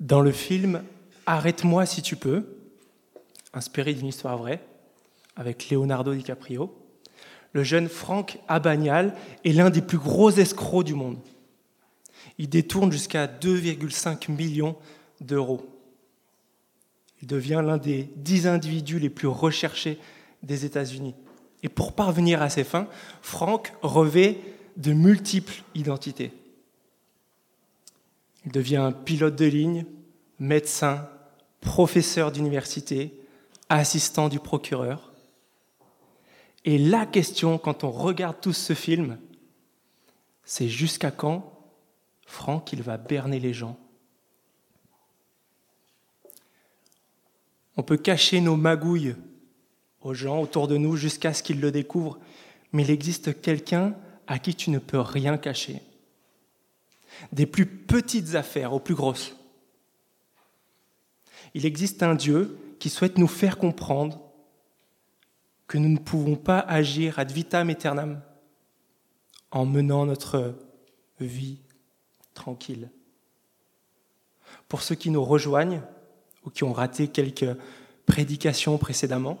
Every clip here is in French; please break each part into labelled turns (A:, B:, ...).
A: Dans le film Arrête-moi si tu peux, inspiré d'une histoire vraie, avec Leonardo DiCaprio, le jeune Franck Abagnale est l'un des plus gros escrocs du monde. Il détourne jusqu'à 2,5 millions d'euros. Il devient l'un des dix individus les plus recherchés des États-Unis. Et pour parvenir à ses fins, Franck revêt de multiples identités. Il devient pilote de ligne, médecin, professeur d'université, assistant du procureur. Et la question, quand on regarde tout ce film, c'est jusqu'à quand Franck il va berner les gens? On peut cacher nos magouilles aux gens autour de nous jusqu'à ce qu'ils le découvrent, mais il existe quelqu'un à qui tu ne peux rien cacher. Des plus petites affaires aux plus grosses. Il existe un Dieu qui souhaite nous faire comprendre que nous ne pouvons pas agir ad vitam aeternam en menant notre vie tranquille. Pour ceux qui nous rejoignent ou qui ont raté quelques prédications précédemment,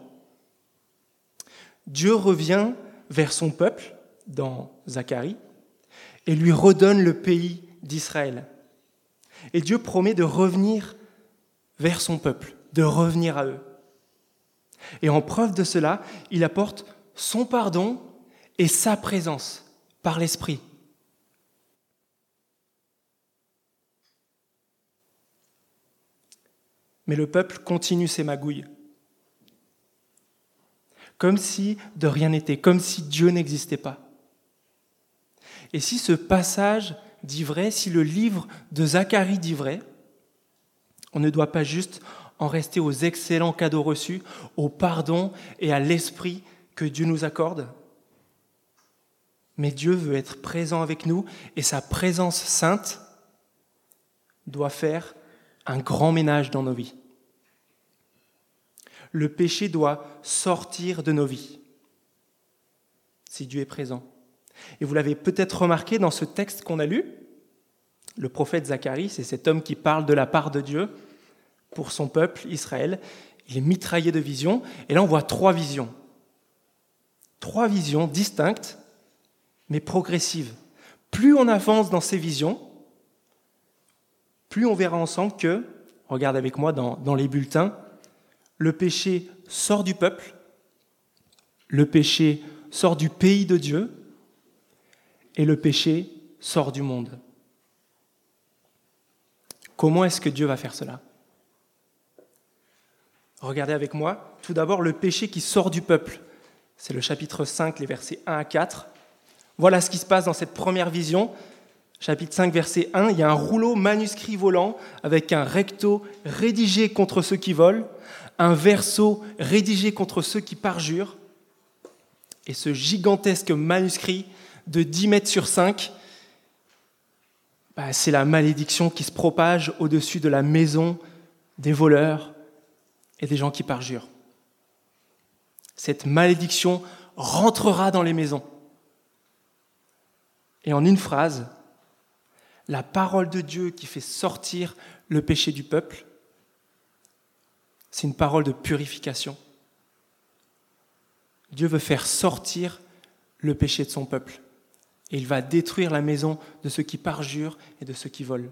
A: Dieu revient vers son peuple dans Zacharie et lui redonne le pays d'Israël. Et Dieu promet de revenir vers son peuple, de revenir à eux. Et en preuve de cela, il apporte son pardon et sa présence par l'Esprit. Mais le peuple continue ses magouilles comme si de rien n'était, comme si Dieu n'existait pas. Et si ce passage dit vrai, si le livre de Zacharie dit vrai, on ne doit pas juste en rester aux excellents cadeaux reçus, au pardon et à l'esprit que Dieu nous accorde. Mais Dieu veut être présent avec nous et sa présence sainte doit faire un grand ménage dans nos vies le péché doit sortir de nos vies, si Dieu est présent. Et vous l'avez peut-être remarqué dans ce texte qu'on a lu, le prophète Zacharie, c'est cet homme qui parle de la part de Dieu pour son peuple, Israël. Il est mitraillé de visions, et là on voit trois visions. Trois visions distinctes, mais progressives. Plus on avance dans ces visions, plus on verra ensemble que, regarde avec moi dans, dans les bulletins, le péché sort du peuple, le péché sort du pays de Dieu, et le péché sort du monde. Comment est-ce que Dieu va faire cela? Regardez avec moi, tout d'abord le péché qui sort du peuple. C'est le chapitre 5, les versets 1 à 4. Voilà ce qui se passe dans cette première vision. Chapitre 5, verset 1, il y a un rouleau manuscrit volant avec un recto rédigé contre ceux qui volent, un verso rédigé contre ceux qui parjurent, et ce gigantesque manuscrit de 10 mètres sur 5, bah, c'est la malédiction qui se propage au-dessus de la maison des voleurs et des gens qui parjurent. Cette malédiction rentrera dans les maisons. Et en une phrase, la parole de Dieu qui fait sortir le péché du peuple c'est une parole de purification. Dieu veut faire sortir le péché de son peuple. Et il va détruire la maison de ceux qui parjurent et de ceux qui volent.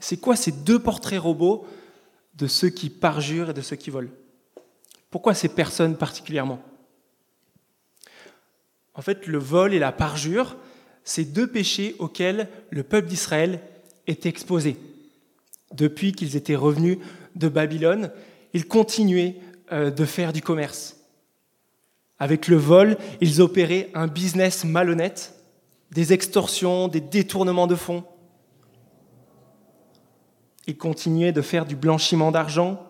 A: C'est quoi ces deux portraits robots de ceux qui parjurent et de ceux qui volent? Pourquoi ces personnes particulièrement? En fait, le vol et la parjure, c'est deux péchés auxquels le peuple d'Israël est exposé depuis qu'ils étaient revenus de Babylone, ils continuaient euh, de faire du commerce. Avec le vol, ils opéraient un business malhonnête, des extorsions, des détournements de fonds. Ils continuaient de faire du blanchiment d'argent,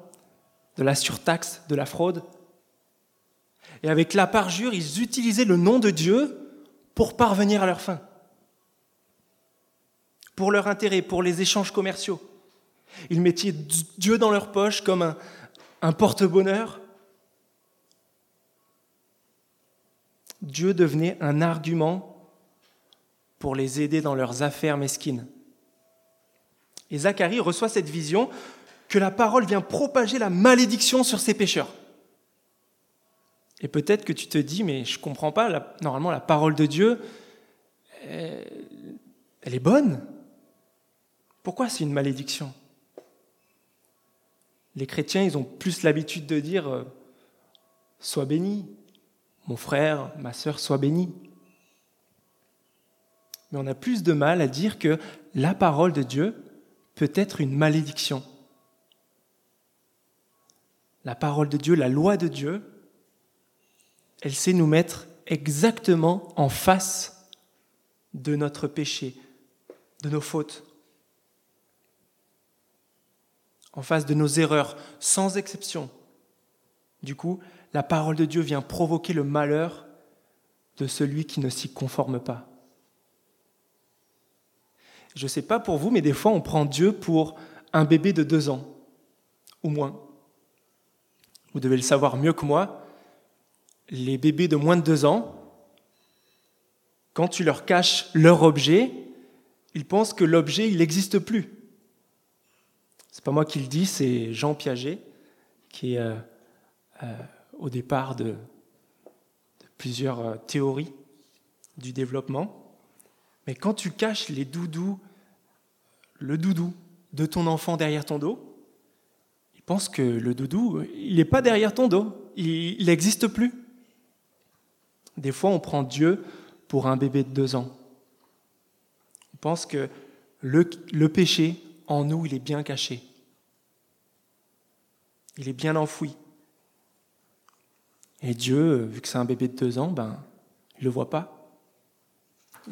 A: de la surtaxe, de la fraude. Et avec la parjure, ils utilisaient le nom de Dieu pour parvenir à leur fin, pour leur intérêt, pour les échanges commerciaux. Ils mettaient Dieu dans leur poche comme un, porte-bonheur. Dieu devenait un argument pour les aider dans leurs affaires mesquines. Et Zacharie reçoit cette vision que la parole vient propager la malédiction sur ces pécheurs. Et peut-être que tu te dis, mais je ne comprends pas, normalement la parole de Dieu, elle, est bonne. Pourquoi c'est une malédiction? Les chrétiens, ils ont plus l'habitude de dire, euh, sois béni, mon frère, ma sœur, sois béni. Mais on a plus de mal à dire que la parole de Dieu peut être une malédiction. La parole de Dieu, la loi de Dieu, elle sait nous mettre exactement en face de notre péché, de nos fautes, en face de nos erreurs, sans exception. Du coup, la parole de Dieu vient provoquer le malheur de celui qui ne s'y conforme pas. Je ne sais pas pour vous, mais des fois on prend Dieu pour un bébé de deux ans, ou moins. Vous devez le savoir mieux que moi, les bébés de moins de deux ans, quand tu leur caches leur objet, ils pensent que l'objet, il n'existe plus. C'est pas moi qui le dis, c'est Jean Piaget, qui est euh, euh, au départ de, plusieurs euh, théories du développement. Mais quand tu caches les doudous, le doudou de ton enfant derrière ton dos, il pense que le doudou, il n'est pas derrière ton dos, il n'existe plus. Des fois, on prend Dieu pour un bébé de deux ans. On pense que le, péché, en nous, il est bien caché. Il est bien enfoui. Et Dieu, vu que c'est un bébé de deux ans, ben, il ne le voit pas.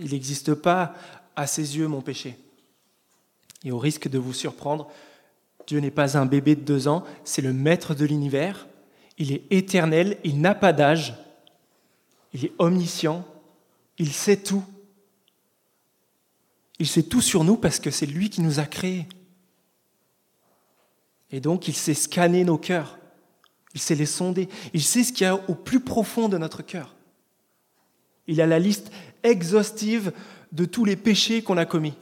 A: Il n'existe pas à ses yeux mon péché. Et au risque de vous surprendre, Dieu n'est pas un bébé de deux ans, c'est le maître de l'univers. Il est éternel, il n'a pas d'âge, il est omniscient, il sait tout. Il sait tout sur nous parce que c'est lui qui nous a créés. Et donc il sait scanner nos cœurs, il sait les sonder, il sait ce qu'il y a au plus profond de notre cœur. Il a la liste exhaustive de tous les péchés qu'on a commis.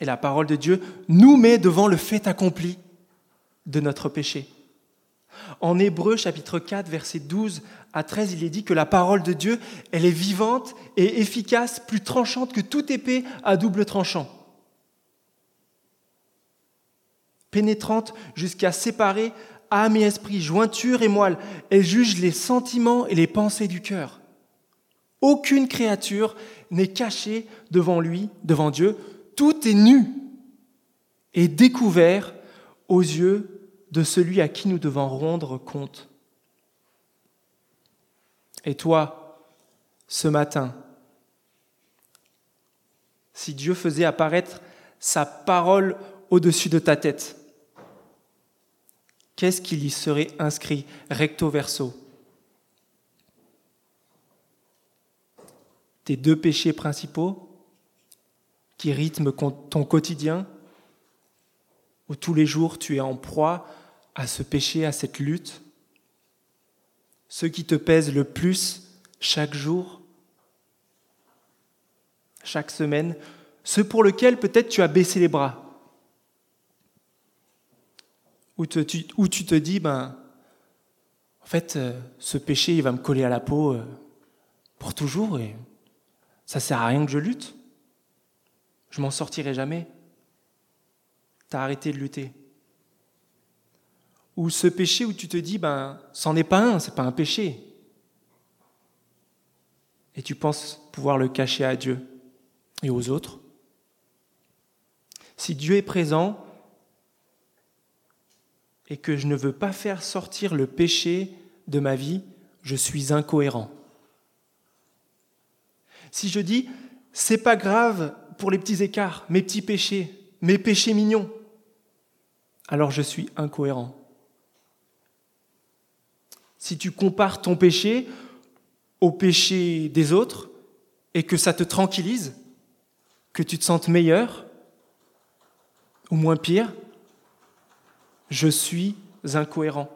A: Et la parole de Dieu nous met devant le fait accompli de notre péché. En Hébreu chapitre 4 verset 12 à 13, il est dit que la parole de Dieu, elle est vivante et efficace, plus tranchante que toute épée à double tranchant. Pénétrante jusqu'à séparer âme et esprit, jointure et moelle. Elle juge les sentiments et les pensées du cœur. Aucune créature n'est cachée devant lui, devant Dieu. Tout est nu et découvert aux yeux de celui à qui nous devons rendre compte. Et toi, ce matin, si Dieu faisait apparaître sa parole au-dessus de ta tête, qu'est-ce qu'il y serait inscrit recto verso? Tes deux péchés principaux qui rythment ton quotidien, où tous les jours tu es en proie à ce péché, à cette lutte, ceux qui te pèsent le plus chaque jour, chaque semaine, ceux pour lesquels peut-être tu as baissé les bras, où, tu, te dis, ben, en fait, euh, ce péché, il va me coller à la peau euh, pour toujours ça sert à rien que je lutte. Je m'en sortirai jamais. Tu as arrêté de lutter. Ou ce péché où tu te dis, ben, c'en est pas un, c'est pas un péché. Et tu penses pouvoir le cacher à Dieu et aux autres. Si Dieu est présent, et que je ne veux pas faire sortir le péché de ma vie, je suis incohérent. Si je dis, c'est pas grave pour les petits écarts, mes petits péchés, mes péchés mignons, alors je suis incohérent. Si tu compares ton péché au péché des autres et que ça te tranquillise, que tu te sentes meilleur ou moins pire, je suis incohérent.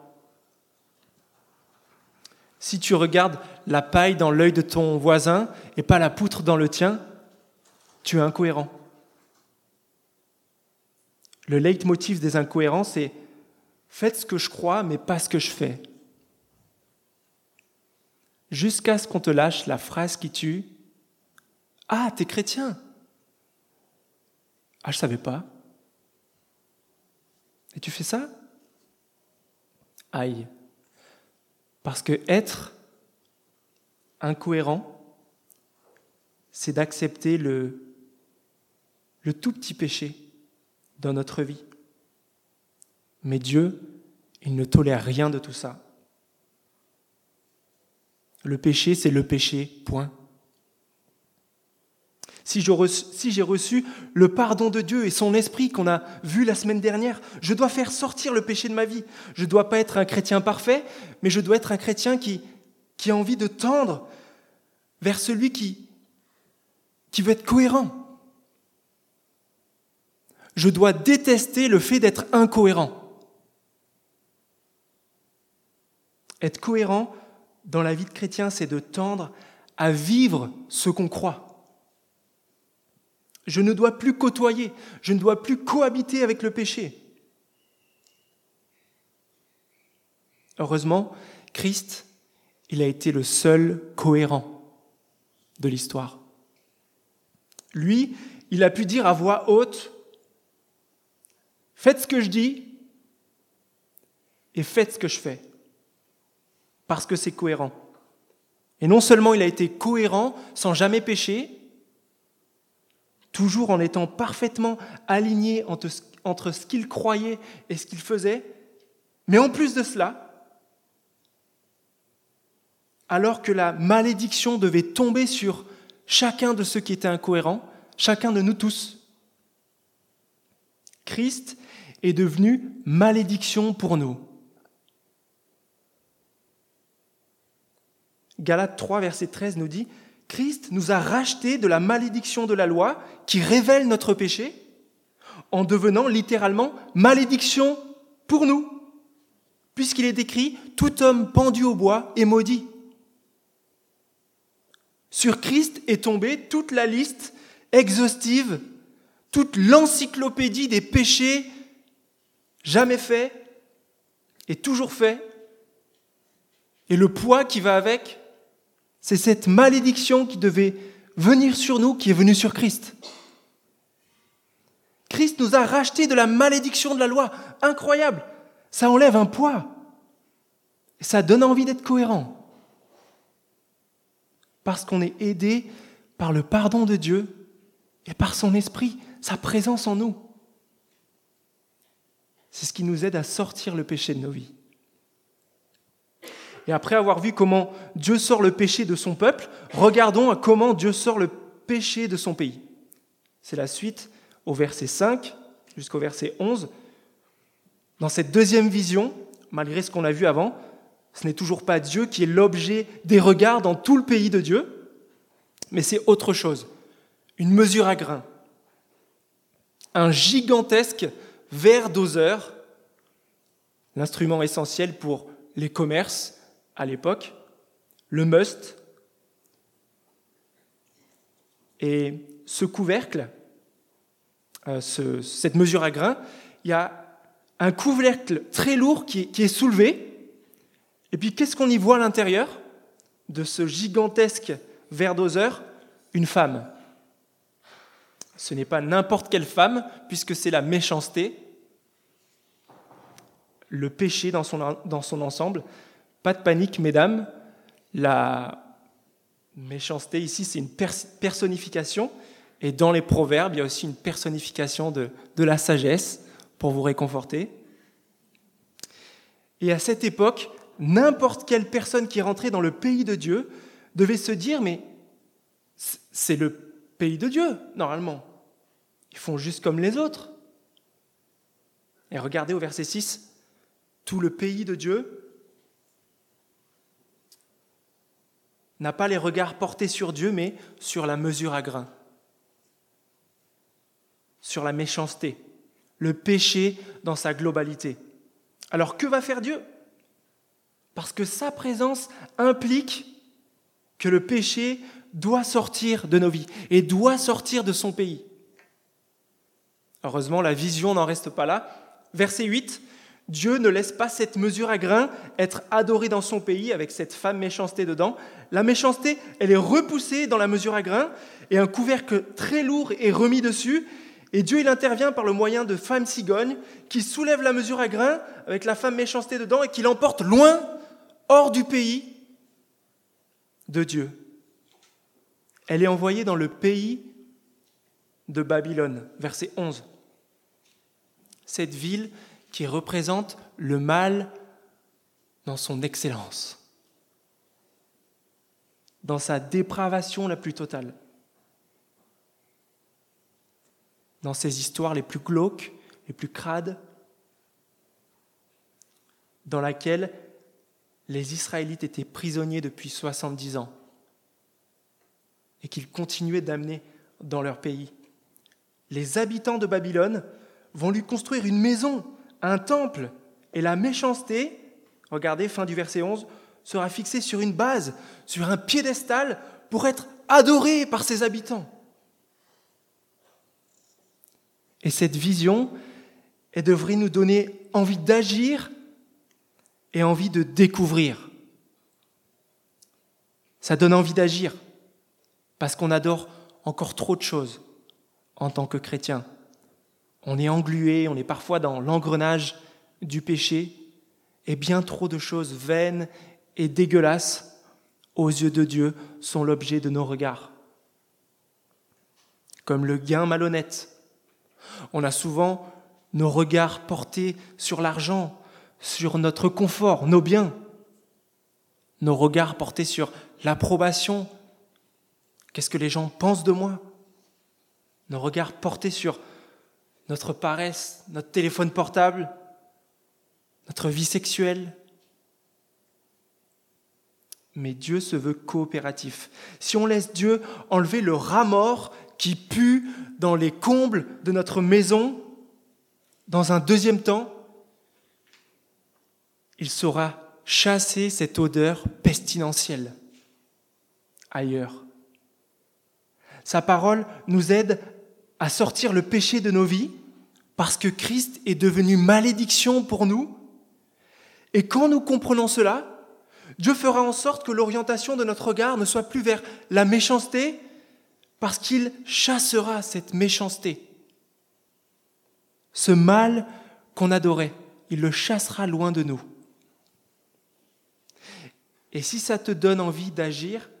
A: Si tu regardes la paille dans l'œil de ton voisin et pas la poutre dans le tien, tu es incohérent. Le leitmotiv des incohérents, c'est faites ce que je crois, mais pas ce que je fais. Jusqu'à ce qu'on te lâche la phrase qui tue Ah, t'es chrétien Ah, je savais pas. Et tu fais ça? Aïe. Parce que être incohérent, c'est d'accepter le, le tout petit péché dans notre vie. Mais Dieu, il ne tolère rien de tout ça. Le péché, c'est le péché, point. Si j'ai reçu le pardon de Dieu et son esprit qu'on a vu la semaine dernière, je dois faire sortir le péché de ma vie. Je ne dois pas être un chrétien parfait, mais je dois être un chrétien qui, a envie de tendre vers celui qui veut être cohérent. Je dois détester le fait d'être incohérent. Être cohérent dans la vie de chrétien, c'est de tendre à vivre ce qu'on croit. Je ne dois plus côtoyer, je ne dois plus cohabiter avec le péché. Heureusement, Christ, il a été le seul cohérent de l'histoire. Lui, il a pu dire à voix haute, faites ce que je dis et faites ce que je fais, parce que c'est cohérent. Et non seulement il a été cohérent sans jamais pécher, toujours en étant parfaitement aligné entre, ce qu'il croyait et ce qu'il faisait, mais en plus de cela, alors que la malédiction devait tomber sur chacun de ceux qui étaient incohérents, chacun de nous tous, Christ est devenu malédiction pour nous. Galates 3, verset 13 nous dit, Christ nous a rachetés de la malédiction de la loi qui révèle notre péché en devenant littéralement malédiction pour nous, puisqu'il est écrit Tout homme pendu au bois est maudit. Sur Christ est tombée toute la liste exhaustive, toute l'encyclopédie des péchés jamais faits et toujours faits, et le poids qui va avec, c'est cette malédiction qui devait venir sur nous qui est venue sur Christ. Christ nous a rachetés de la malédiction de la loi. Incroyable. Ça enlève un poids. Et ça donne envie d'être cohérent. Parce qu'on est aidé par le pardon de Dieu et par son esprit, sa présence en nous. C'est ce qui nous aide à sortir le péché de nos vies. Et après avoir vu comment Dieu sort le péché de son peuple, regardons comment Dieu sort le péché de son pays. C'est la suite au verset 5 jusqu'au verset 11. Dans cette deuxième vision, malgré ce qu'on a vu avant, ce n'est toujours pas Dieu qui est l'objet des regards dans tout le pays de Dieu, mais c'est autre chose. Une mesure à grain. Un gigantesque verre doseur, l'instrument essentiel pour les commerces, à l'époque, le must. Et ce couvercle, euh, cette mesure à grains, il y a un couvercle très lourd qui est, soulevé. Et puis qu'est-ce qu'on y voit à l'intérieur de ce gigantesque verre doseur Une femme. Ce n'est pas n'importe quelle femme, puisque c'est la méchanceté, le péché dans son, dans son ensemble. Pas de panique, mesdames. La méchanceté ici, c'est une personnification. Et dans les proverbes, il y a aussi une personnification de, de la sagesse pour vous réconforter. Et à cette époque, n'importe quelle personne qui rentrait dans le pays de Dieu devait se dire, mais c'est le pays de Dieu, normalement. Ils font juste comme les autres. Et regardez au verset 6, tout le pays de Dieu n'a pas les regards portés sur Dieu, mais sur la mesure à grain, sur la méchanceté, le péché dans sa globalité. Alors que va faire Dieu? Parce que sa présence implique que le péché doit sortir de nos vies et doit sortir de son pays. Heureusement, la vision n'en reste pas là. Verset 8, Dieu ne laisse pas cette mesure à grain être adorée dans son pays avec cette femme méchanceté dedans. La méchanceté, elle est repoussée dans la mesure à grain et un couvercle très lourd est remis dessus. Et Dieu, il intervient par le moyen de femmes cigognes qui soulèvent la mesure à grain avec la femme méchanceté dedans et qui l'emportent loin, hors du pays de Dieu. Elle est envoyée dans le pays de Babylone, verset 11. Cette ville qui représente le mal dans son excellence, dans sa dépravation la plus totale, dans ses histoires les plus glauques, les plus crades, dans laquelle les Israélites étaient prisonniers depuis 70 ans et qu'ils continuaient d'amener dans leur pays. Les habitants de Babylone vont lui construire une maison un temple et la méchanceté, regardez fin du verset 11, sera fixée sur une base, sur un piédestal pour être adoré par ses habitants. Et cette vision, elle devrait nous donner envie d'agir et envie de découvrir. Ça donne envie d'agir parce qu'on adore encore trop de choses en tant que chrétien. On est englué, on est parfois dans l'engrenage du péché, et bien trop de choses vaines et dégueulasses aux yeux de Dieu sont l'objet de nos regards. Comme le gain malhonnête. On a souvent nos regards portés sur l'argent, sur notre confort, nos biens, nos regards portés sur l'approbation, qu'est-ce que les gens pensent de moi, nos regards portés sur notre paresse, notre téléphone portable, notre vie sexuelle. Mais Dieu se veut coopératif. Si on laisse Dieu enlever le rat mort qui pue dans les combles de notre maison, dans un deuxième temps, il saura chasser cette odeur pestilentielle ailleurs. Sa parole nous aide à sortir le péché de nos vies parce que Christ est devenu malédiction pour nous. Et quand nous comprenons cela, Dieu fera en sorte que l'orientation de notre regard ne soit plus vers la méchanceté, parce qu'il chassera cette méchanceté. Ce mal qu'on adorait, il le chassera loin de nous. Et si ça te donne envie d'agir,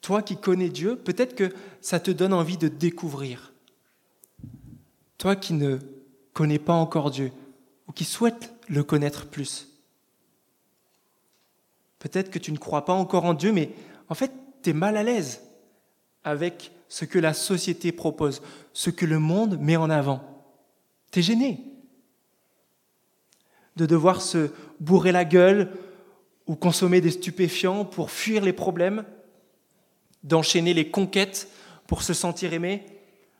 A: toi qui connais Dieu, peut-être que ça te donne envie de découvrir. Toi qui ne connais pas encore Dieu ou qui souhaites le connaître plus. Peut-être que tu ne crois pas encore en Dieu, mais en fait, tu es mal à l'aise avec ce que la société propose, ce que le monde met en avant. Tu es gêné de devoir se bourrer la gueule ou consommer des stupéfiants pour fuir les problèmes, d'enchaîner les conquêtes pour se sentir aimé,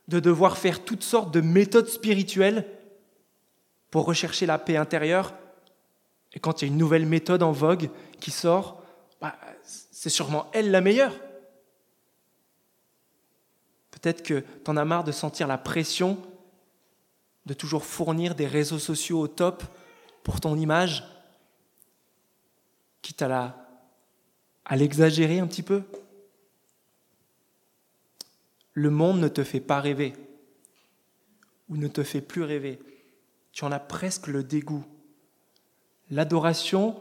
A: de devoir faire toutes sortes de méthodes spirituelles pour rechercher la paix intérieure. Et quand il y a une nouvelle méthode en vogue qui sort, bah, c'est sûrement elle la meilleure. Peut-être que tu en as marre de sentir la pression de toujours fournir des réseaux sociaux au top pour ton image, quitte à à l'exagérer un petit peu le monde ne te fait pas rêver ou ne te fait plus rêver. Tu en as presque le dégoût. L'adoration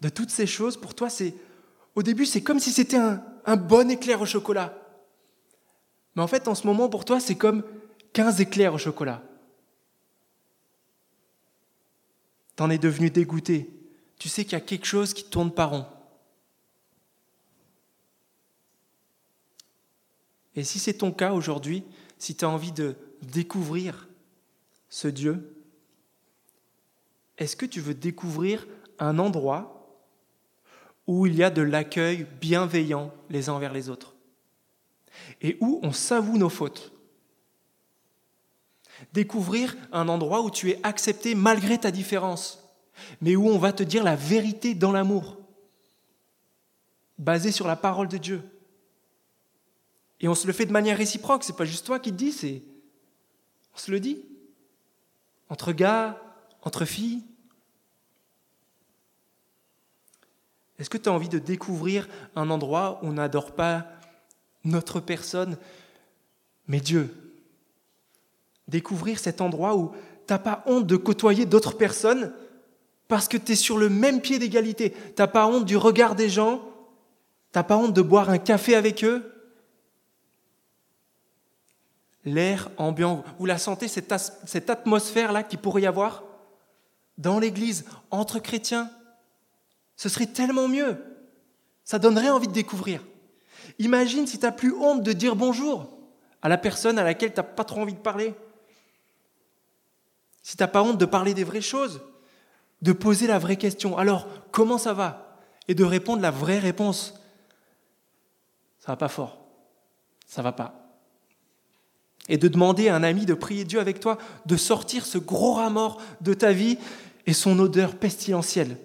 A: de toutes ces choses, pour toi, c'est au début, c'est comme si c'était un, bon éclair au chocolat. Mais en fait, en ce moment, pour toi, c'est comme 15 éclairs au chocolat. T'en es devenu dégoûté. Tu sais qu'il y a quelque chose qui tourne pas rond. Et si c'est ton cas aujourd'hui, si tu as envie de découvrir ce Dieu, est-ce que tu veux découvrir un endroit où il y a de l'accueil bienveillant les uns envers les autres? Et où on s'avoue nos fautes? Découvrir un endroit où tu es accepté malgré ta différence, mais où on va te dire la vérité dans l'amour, basé sur la parole de Dieu. Et on se le fait de manière réciproque, c'est pas juste toi qui te dis, c'est On se le dit Entre gars, entre filles Est-ce que tu as envie de découvrir un endroit où on n'adore pas notre personne, mais Dieu? Découvrir cet endroit où tu n'as pas honte de côtoyer d'autres personnes parce que tu es sur le même pied d'égalité. Tu n'as pas honte du regard des gens, tu n'as pas honte de boire un café avec eux. L'air ambiant, vous la sentez, cette, atmosphère-là qui pourrait y avoir dans l'Église, entre chrétiens? Ce serait tellement mieux. Ça donnerait envie de découvrir. Imagine si tu n'as plus honte de dire bonjour à la personne à laquelle tu n'as pas trop envie de parler. Si tu n'as pas honte de parler des vraies choses, de poser la vraie question. Alors, comment ça va? Et de répondre la vraie réponse. Ça va pas fort. Ça va pas. Et de demander à un ami de prier Dieu avec toi, de sortir ce gros rat de ta vie et son odeur pestilentielle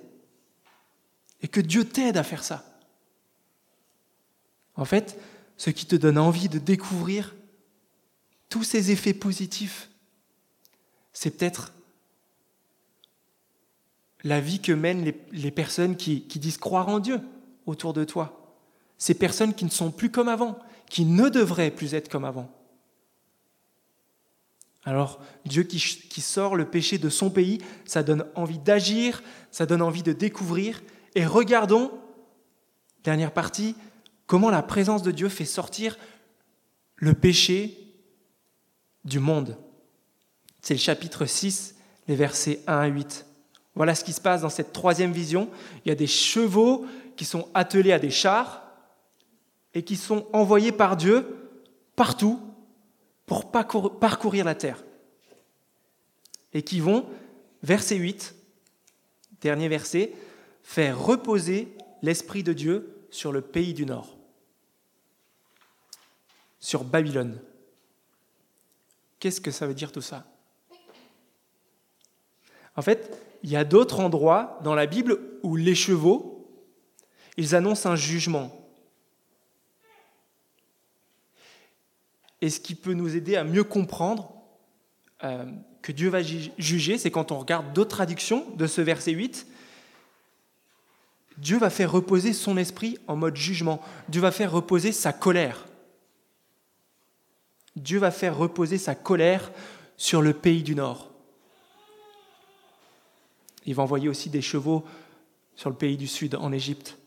A: et que Dieu t'aide à faire ça. En fait, ce qui te donne envie de découvrir tous ces effets positifs, c'est peut-être la vie que mènent les, personnes qui disent croire en Dieu autour de toi. Ces personnes qui ne sont plus comme avant, qui ne devraient plus être comme avant. Alors, Dieu qui, sort le péché de son pays, ça donne envie d'agir, ça donne envie de découvrir, et regardons, dernière partie, comment la présence de Dieu fait sortir le péché du monde. C'est le chapitre 6, les versets 1 à 8. Voilà ce qui se passe dans cette troisième vision. Il y a des chevaux qui sont attelés à des chars et qui sont envoyés par Dieu partout pour parcourir la terre. Et qui vont, verset 8, dernier verset, faire reposer l'Esprit de Dieu sur le pays du Nord, sur Babylone. Qu'est-ce que ça veut dire tout ça? En fait, il y a d'autres endroits dans la Bible où les chevaux, ils annoncent un jugement. Et ce qui peut nous aider à mieux comprendre euh, que Dieu va juger, c'est quand on regarde d'autres traductions de ce verset 8, Dieu va faire reposer son esprit en mode jugement. Dieu va faire reposer sa colère. Dieu va faire reposer sa colère sur le pays du Nord. Il va envoyer aussi des chevaux sur le pays du Sud, en Égypte.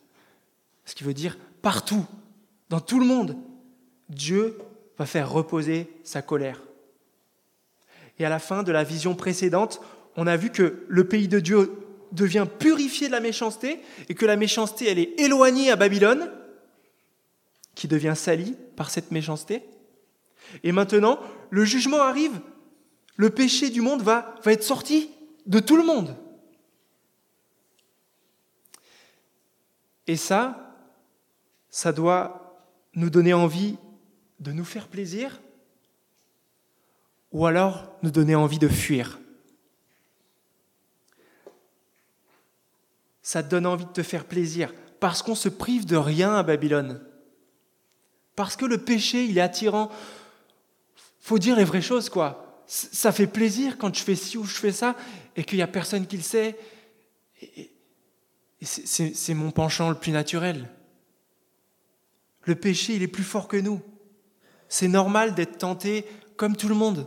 A: Ce qui veut dire partout, dans tout le monde, Dieu va faire reposer sa colère. Et à la fin de la vision précédente, on a vu que le pays de Dieu devient purifié de la méchanceté et que la méchanceté, elle est éloignée à Babylone, qui devient salie par cette méchanceté. Et maintenant, le jugement arrive. Le péché du monde va, va être sorti de tout le monde. Et ça, ça doit nous donner envie de nous faire plaisir ou alors nous donner envie de fuir. ça te donne envie de te faire plaisir, parce qu'on se prive de rien à Babylone. Parce que le péché, il est attirant. Faut dire les vraies choses, quoi. Ça fait plaisir quand je fais ci ou je fais ça, et qu'il n'y a personne qui le sait. C'est mon penchant le plus naturel. Le péché, il est plus fort que nous. C'est normal d'être tenté comme tout le monde.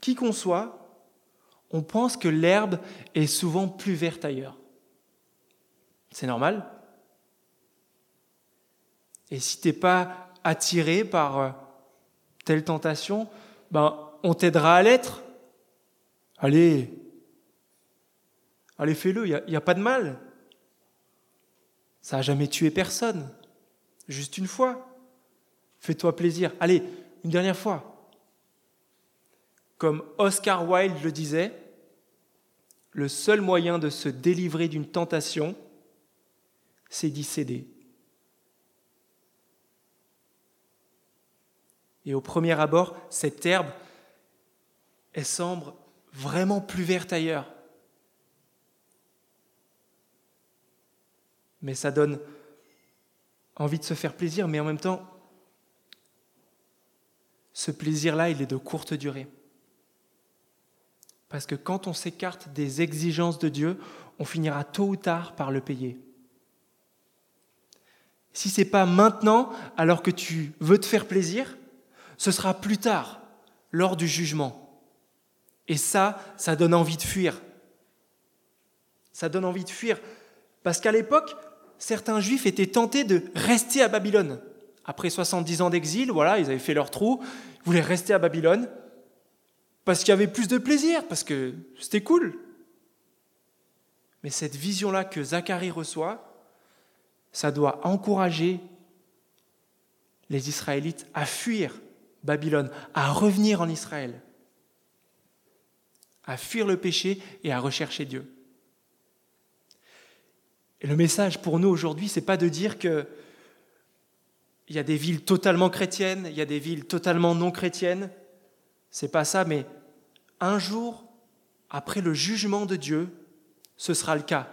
A: Qui qu'on soit, on pense que l'herbe est souvent plus verte ailleurs. C'est normal. Et si tu n'es pas attiré par euh, telle tentation, ben, on t'aidera à l'être. Allez, allez fais-le, il n'y a, pas de mal. Ça n'a jamais tué personne. Juste une fois. Fais-toi plaisir. Allez, une dernière fois. Comme Oscar Wilde le disait, le seul moyen de se délivrer d'une tentation, c'est d'y céder. Et au premier abord, cette herbe, elle semble vraiment plus verte ailleurs. Mais ça donne envie de se faire plaisir, mais en même temps, ce plaisir-là, il est de courte durée. Parce que quand on s'écarte des exigences de Dieu, on finira tôt ou tard par le payer. Si ce n'est pas maintenant, alors que tu veux te faire plaisir, ce sera plus tard, lors du jugement. Et ça, ça donne envie de fuir. Ça donne envie de fuir. Parce qu'à l'époque, certains juifs étaient tentés de rester à Babylone. Après 70 ans d'exil, voilà, ils avaient fait leur trou, ils voulaient rester à Babylone parce qu'il y avait plus de plaisir, parce que c'était cool. Mais cette vision-là que Zacharie reçoit, ça doit encourager les Israélites à fuir Babylone, à revenir en Israël, à fuir le péché et à rechercher Dieu. Et le message pour nous aujourd'hui, c'est pas de dire que il y a des villes totalement chrétiennes, il y a des villes totalement non chrétiennes. C'est pas ça, mais un jour, après le jugement de Dieu, ce sera le cas.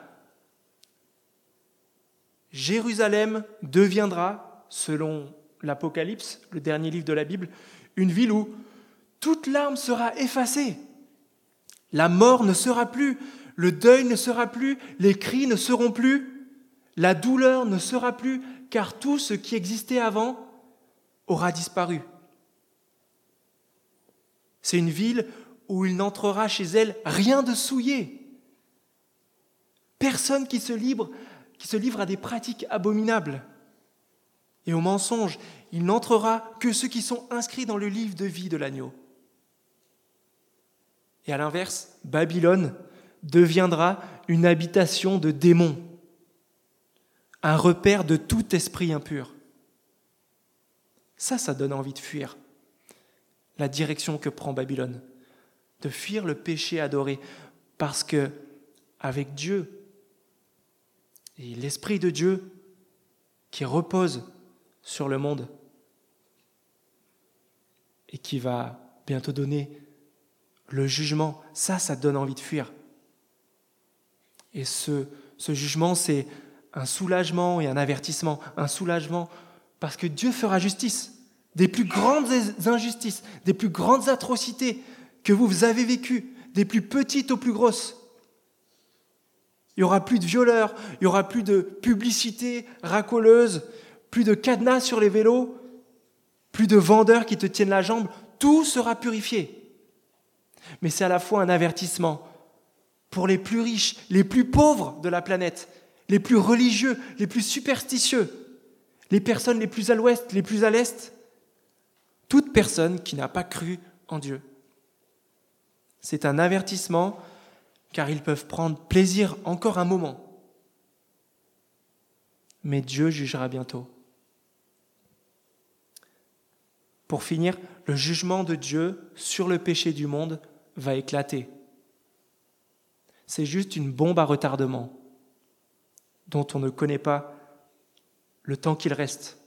A: Jérusalem deviendra, selon l'Apocalypse, le dernier livre de la Bible, une ville où toute larme sera effacée. La mort ne sera plus, le deuil ne sera plus, les cris ne seront plus, la douleur ne sera plus, car tout ce qui existait avant aura disparu. C'est une ville où il n'entrera chez elle rien de souillé. Personne qui se livre, qui se livre à des pratiques abominables et aux mensonges. Il n'entrera que ceux qui sont inscrits dans le livre de vie de l'agneau. Et à l'inverse, Babylone deviendra une habitation de démons un repère de tout esprit impur. Ça, ça donne envie de fuir la direction que prend Babylone, de fuir le péché adoré, parce que avec Dieu et l'Esprit de Dieu qui repose sur le monde et qui va bientôt donner le jugement, ça, ça donne envie de fuir. Et ce, jugement, c'est un soulagement et un avertissement. Un soulagement parce que Dieu fera justice des plus grandes injustices, des plus grandes atrocités que vous avez vécues, des plus petites aux plus grosses. Il n'y aura plus de violeurs, il n'y aura plus de publicité racoleuse, plus de cadenas sur les vélos, plus de vendeurs qui te tiennent la jambe. Tout sera purifié. Mais c'est à la fois un avertissement pour les plus riches, les plus pauvres de la planète, les plus religieux, les plus superstitieux, les personnes les plus à l'ouest, les plus à l'est, toute personne qui n'a pas cru en Dieu. C'est un avertissement car ils peuvent prendre plaisir encore un moment. Mais Dieu jugera bientôt. Pour finir, le jugement de Dieu sur le péché du monde va éclater. C'est juste une bombe à retardement dont on ne connaît pas le temps qu'il reste.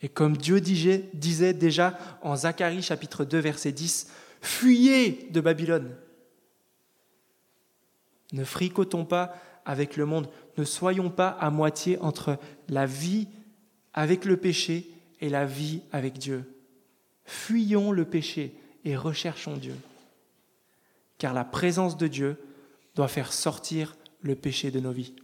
A: Et comme Dieu disait déjà en Zacharie chapitre 2 verset 10, Fuyez de Babylone. Ne fricotons pas avec le monde, ne soyons pas à moitié entre la vie avec le péché et la vie avec Dieu. Fuyons le péché et recherchons Dieu. Car la présence de Dieu doit faire sortir le péché de nos vies.